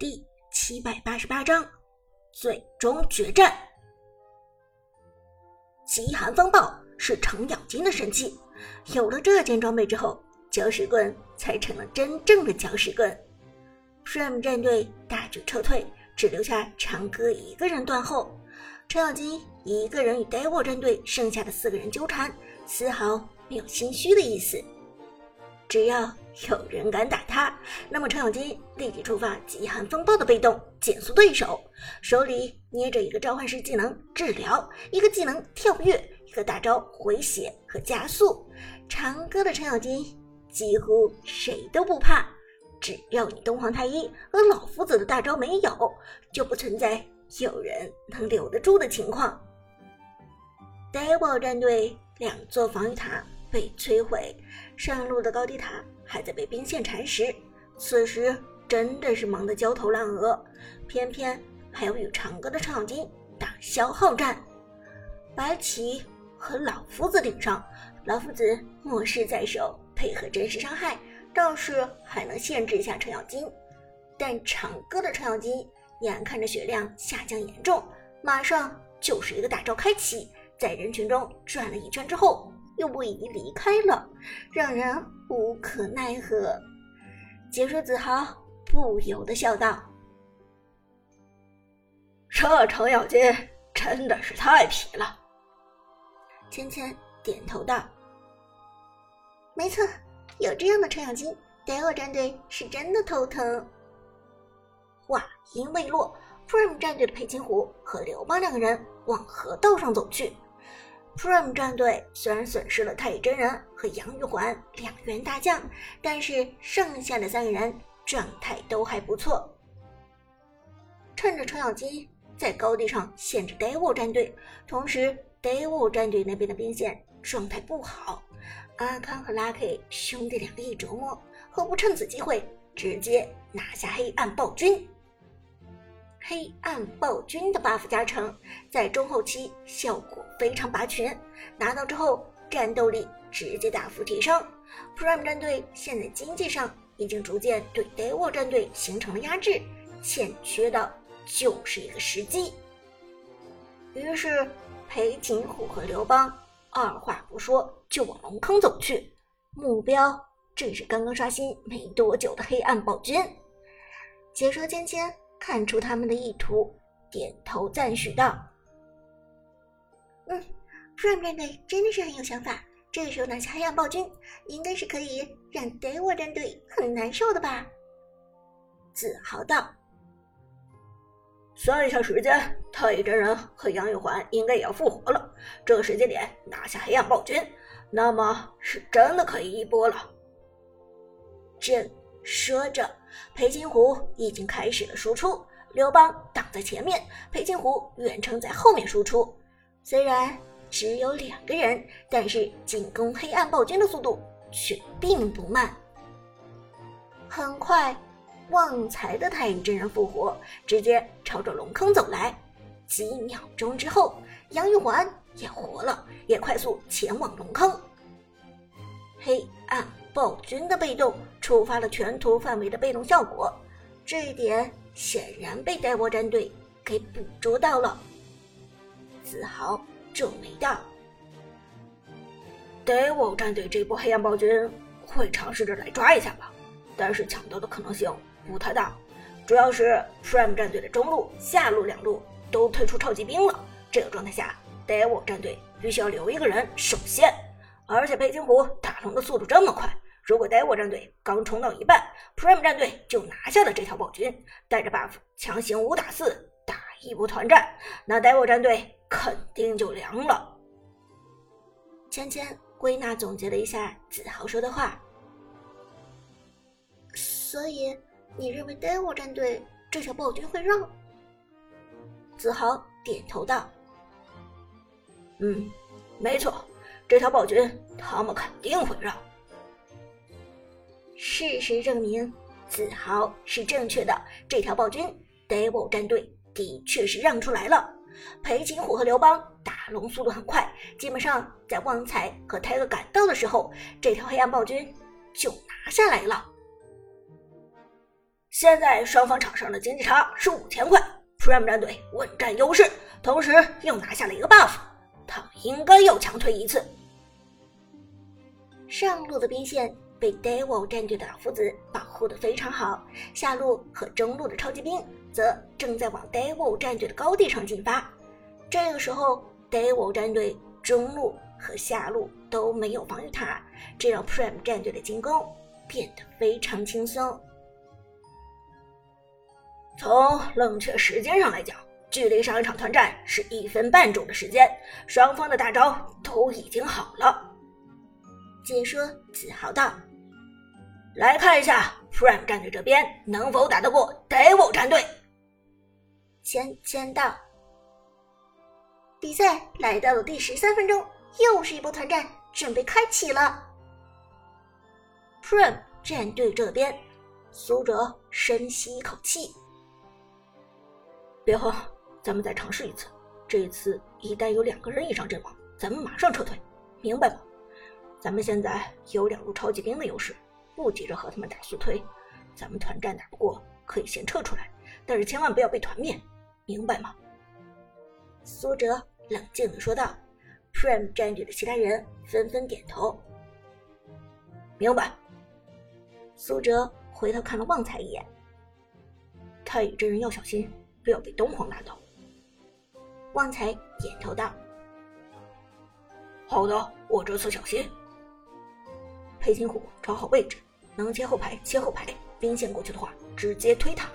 第七百八十八章最终决战。极寒风暴是程咬金的神器，有了这件装备之后，搅屎棍才成了真正的搅屎棍。Prime 战队大举撤退，只留下长歌一个人断后。程咬金一个人与 Devil 战队剩下的四个人纠缠，丝毫没有心虚的意思。只要有人敢打他，那么程咬金立即触发极寒风暴的被动，减速对手。手里捏着一个召唤师技能治疗，一个技能跳跃，一个大招回血和加速。长歌的程咬金几乎谁都不怕，只要你东皇太一和老夫子的大招没有，就不存在有人能留得住的情况。Devil 战队两座防御塔。被摧毁，上路的高地塔还在被兵线蚕食。此时真的是忙得焦头烂额，偏偏还要与长歌的程咬金打消耗战。白起和老夫子顶上，老夫子末世在手，配合真实伤害，倒是还能限制一下程咬金。但长歌的程咬金眼看着血量下降严重，马上就是一个大招开启，在人群中转了一圈之后。又不已经离开了，让人无可奈何。解说子豪不由得笑道：“这程咬金真的是太皮了。”芊芊点头道：“没错，有这样的程咬金，德尔战队是真的头疼。”话音未落，Prime 战队的裴擒虎和刘邦两个人往河道上走去。Prime 战队虽然损失了太乙真人和杨玉环两员大将，但是剩下的三个人状态都还不错。趁着程咬金在高地上限制 Devil 战队，同时 Devil 战队那边的兵线状态不好，阿康和 Lucky 兄弟两个一琢磨，何不趁此机会直接拿下黑暗暴君？黑暗暴君的 buff 加成，在中后期效果非常拔群，拿到之后战斗力直接大幅提升。Prime 战队现在经济上已经逐渐对 d e v i 战队形成了压制，欠缺的就是一个时机。于是裴擒虎和刘邦二话不说就往龙坑走去，目标正是刚刚刷新没多久的黑暗暴君。解说芊芊。看出他们的意图，点头赞许道：“嗯，Prime 战队真的是很有想法。这个时候拿下黑暗暴君，应该是可以让 Devil 战队很难受的吧？”自豪道：“算一下时间，太乙真人和杨玉环应该也要复活了。这个时间点拿下黑暗暴君，那么是真的可以一波了。”正说着。裴擒虎已经开始了输出，刘邦挡在前面，裴擒虎远程在后面输出。虽然只有两个人，但是进攻黑暗暴君的速度却并不慢。很快，旺财的太乙真人复活，直接朝着龙坑走来。几秒钟之后，杨玉环也活了，也快速前往龙坑。黑暗。暴君的被动触发了全图范围的被动效果，这一点显然被戴博战队给捕捉到了。子豪皱眉道：“Devil 战队这波黑暗暴君会尝试着来抓一下吧，但是抢到的可能性不太大，主要是 Prime 战队的中路、下路两路都退出超级兵了。这个状态下，Devil 战队必须要留一个人守线。”而且裴擒虎打龙的速度这么快，如果 Devil 战队刚冲到一半，Prime 战队就拿下了这条暴君，带着 buff 强行五打四打一波团战，那 Devil 战队肯定就凉了。芊芊归纳总结了一下子豪说的话，所以你认为 Devil 战队这条暴君会让？子豪点头道：“嗯，没错。”这条暴君，他们肯定会让。事实证明，子豪是正确的。这条暴君，Devil 战队的确是让出来了。裴擒虎和刘邦打龙速度很快，基本上在旺财和泰厄赶到的时候，这条黑暗暴君就拿下来了。现在双方场上的经济差是五千块，Prime 战队稳占优势，同时又拿下了一个 buff，他应该要强推一次。上路的兵线被 Devil 战队的老夫子保护的非常好，下路和中路的超级兵则正在往 Devil 战队的高地上进发。这个时候，Devil 战队中路和下路都没有防御塔，这让 Prime 战队的进攻变得非常轻松。从冷却时间上来讲，距离上一场团战是一分半钟的时间，双方的大招都已经好了。解说自豪道：“来看一下 Prime 战队这边能否打得过 Devil 战队。”签签到。比赛来到了第十三分钟，又是一波团战准备开启了。Prime 战队这边，苏哲深吸一口气。别慌，咱们再尝试一次。这一次一旦有两个人以上阵亡，咱们马上撤退，明白吗？咱们现在有两路超级兵的优势，不急着和他们打速推。咱们团战打不过，可以先撤出来，但是千万不要被团灭，明白吗？苏哲冷静的说道。Prime 战队的其他人纷纷点头，明白。苏哲回头看了旺财一眼，太乙真人要小心。不要被东皇拿到。旺财点头道：“好的，我这次小心。裴擒虎找好位置，能切后排切后排，兵线过去的话直接推塔。”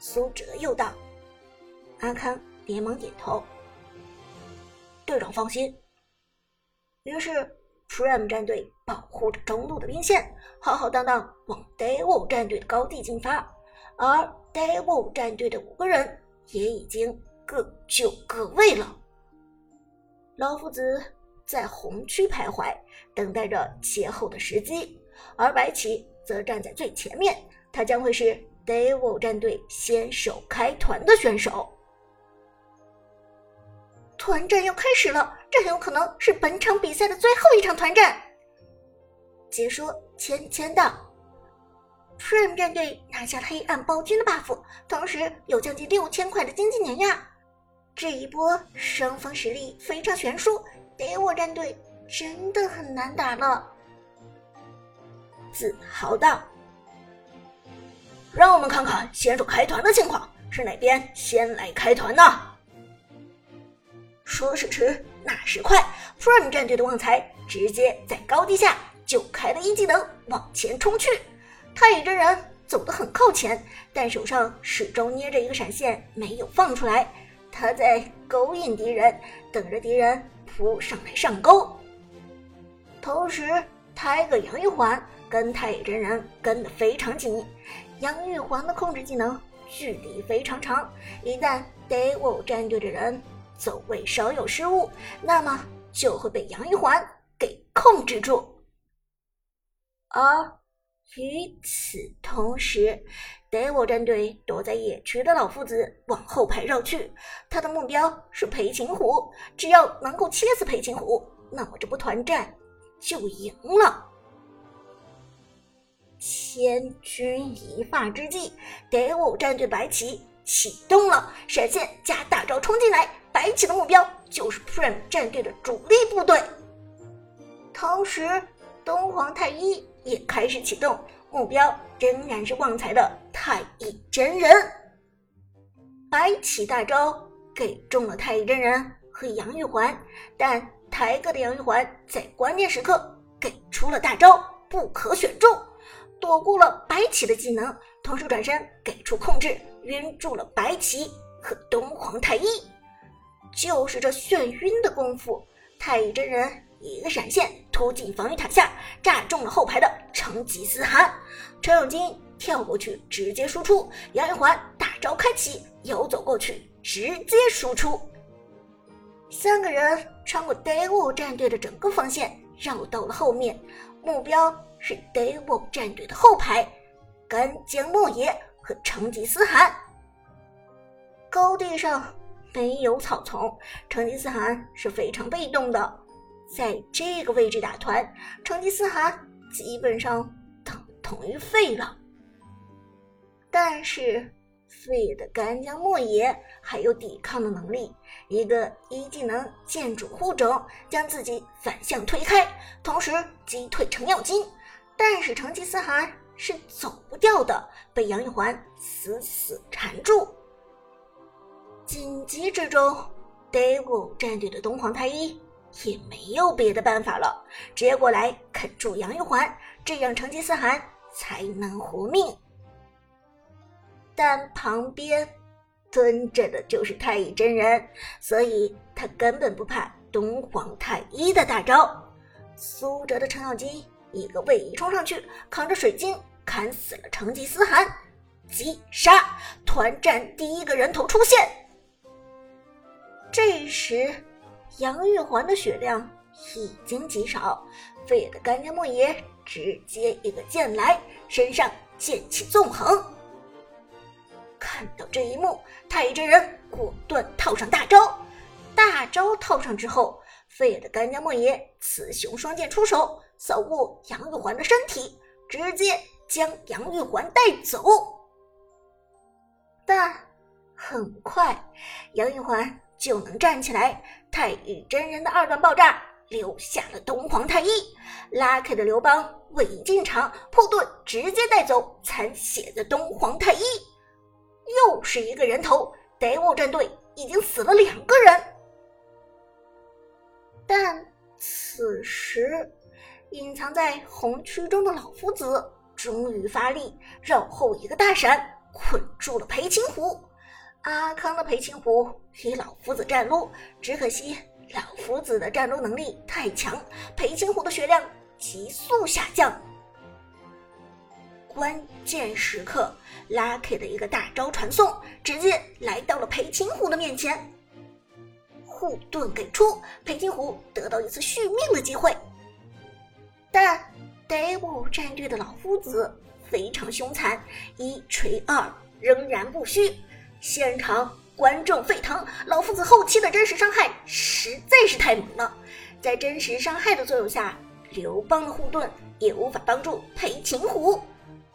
苏哲又道：“阿康连忙点头，队长放心。”于是 Prime 战队保护着中路的兵线，浩浩荡荡往 Devil 战队的高地进发，而。Devil 战队的五个人也已经各就各位了。老夫子在红区徘徊，等待着切后的时机，而白起则站在最前面，他将会是 Devil 战队先手开团的选手。团战要开始了，这很有可能是本场比赛的最后一场团战。解说签签到。Prime 战队拿下黑暗暴君的 buff，同时有将近六千块的经济碾压。这一波双方实力非常悬殊，Devil 战队真的很难打了。自豪道：“让我们看看先手开团的情况，是哪边先来开团呢？”说时迟，那时快，Prime 战队的旺财直接在高地下就开了一技能，往前冲去。太乙真人走得很靠前，但手上始终捏着一个闪现，没有放出来。他在勾引敌人，等着敌人扑上来上钩。同时，泰戈杨玉环跟太乙真人跟得非常紧。杨玉环的控制技能距离非常长，一旦 Devil 战队的人走位稍有失误，那么就会被杨玉环给控制住。而与此同时，Devil 战队躲在野区的老夫子往后排绕去，他的目标是裴擒虎，只要能够切死裴擒虎，那么这波团战就赢了。千钧一发之际，Devil 战队白起启动了闪现加大招冲进来，白起的目标就是 Prime 战队的主力部队，同时东皇太一。也开始启动，目标仍然是旺财的太乙真人。白起大招给中了太乙真人和杨玉环，但抬哥的杨玉环在关键时刻给出了大招不可选中，躲过了白起的技能，同时转身给出控制，晕住了白起和东皇太一。就是这眩晕的功夫，太乙真人。一个闪现突进防御塔下，炸中了后排的成吉思汗。程咬金跳过去直接输出，杨玉环大招开启，游走过去直接输出。三个人穿过 Devil 战队的整个防线，绕到了后面，目标是 Devil 战队的后排，干将莫邪和成吉思汗。高地上没有草丛，成吉思汗是非常被动的。在这个位置打团，成吉思汗基本上等同于废了。但是废的干将莫邪还有抵抗的能力，一个一技能剑主护种将自己反向推开，同时击退程咬金。但是成吉思汗是走不掉的，被杨玉环死死缠住。紧急之中，Daewoo 战队的东皇太一也没有别的办法了，直接过来啃住杨玉环，这样成吉思汗才能活命。但旁边蹲着的就是太乙真人，所以他根本不怕东皇太一的大招。苏哲的程咬金一个位移冲上去，扛着水晶砍死了成吉思汗，击杀团战第一个人头出现。这时，杨玉环的血量已经极少，废了干将莫邪直接一个剑来，身上剑气纵横。看到这一幕，太乙真人果断套上大招。大招套上之后，废了干将莫邪雌雄双剑出手，扫过杨玉环的身体，直接将杨玉环带走。但很快，杨玉环就能站起来。太乙真人的二段爆炸留下了东皇太一，拉开的刘邦位移进场，破盾直接带走残血的东皇太一。又是一个人头，德沃战队已经死了两个人。但此时，隐藏在红区中的老夫子终于发力，绕后一个大闪，捆住了裴擒虎。阿康的裴擒虎与老夫子战撸，只可惜老夫子的战撸能力太强，裴擒虎的血量急速下降。关键时刻，Lucky 的一个大招传送，直接来到了裴擒虎的面前。护盾给出，裴擒虎得到一次续命的机会。但 Devil 战队的老夫子非常凶残，一锤二仍然不虚，现场观众沸腾。老夫子后期的真实伤害实在是太猛了，在真实伤害的作用下，刘邦的护盾也无法帮助裴擒虎。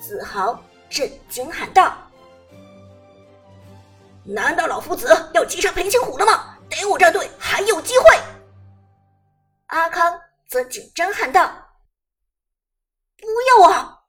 子豪震惊喊道：“难道老夫子要击杀裴擒虎了吗？得我战队还有机会！”阿康则紧张喊道：“不要啊！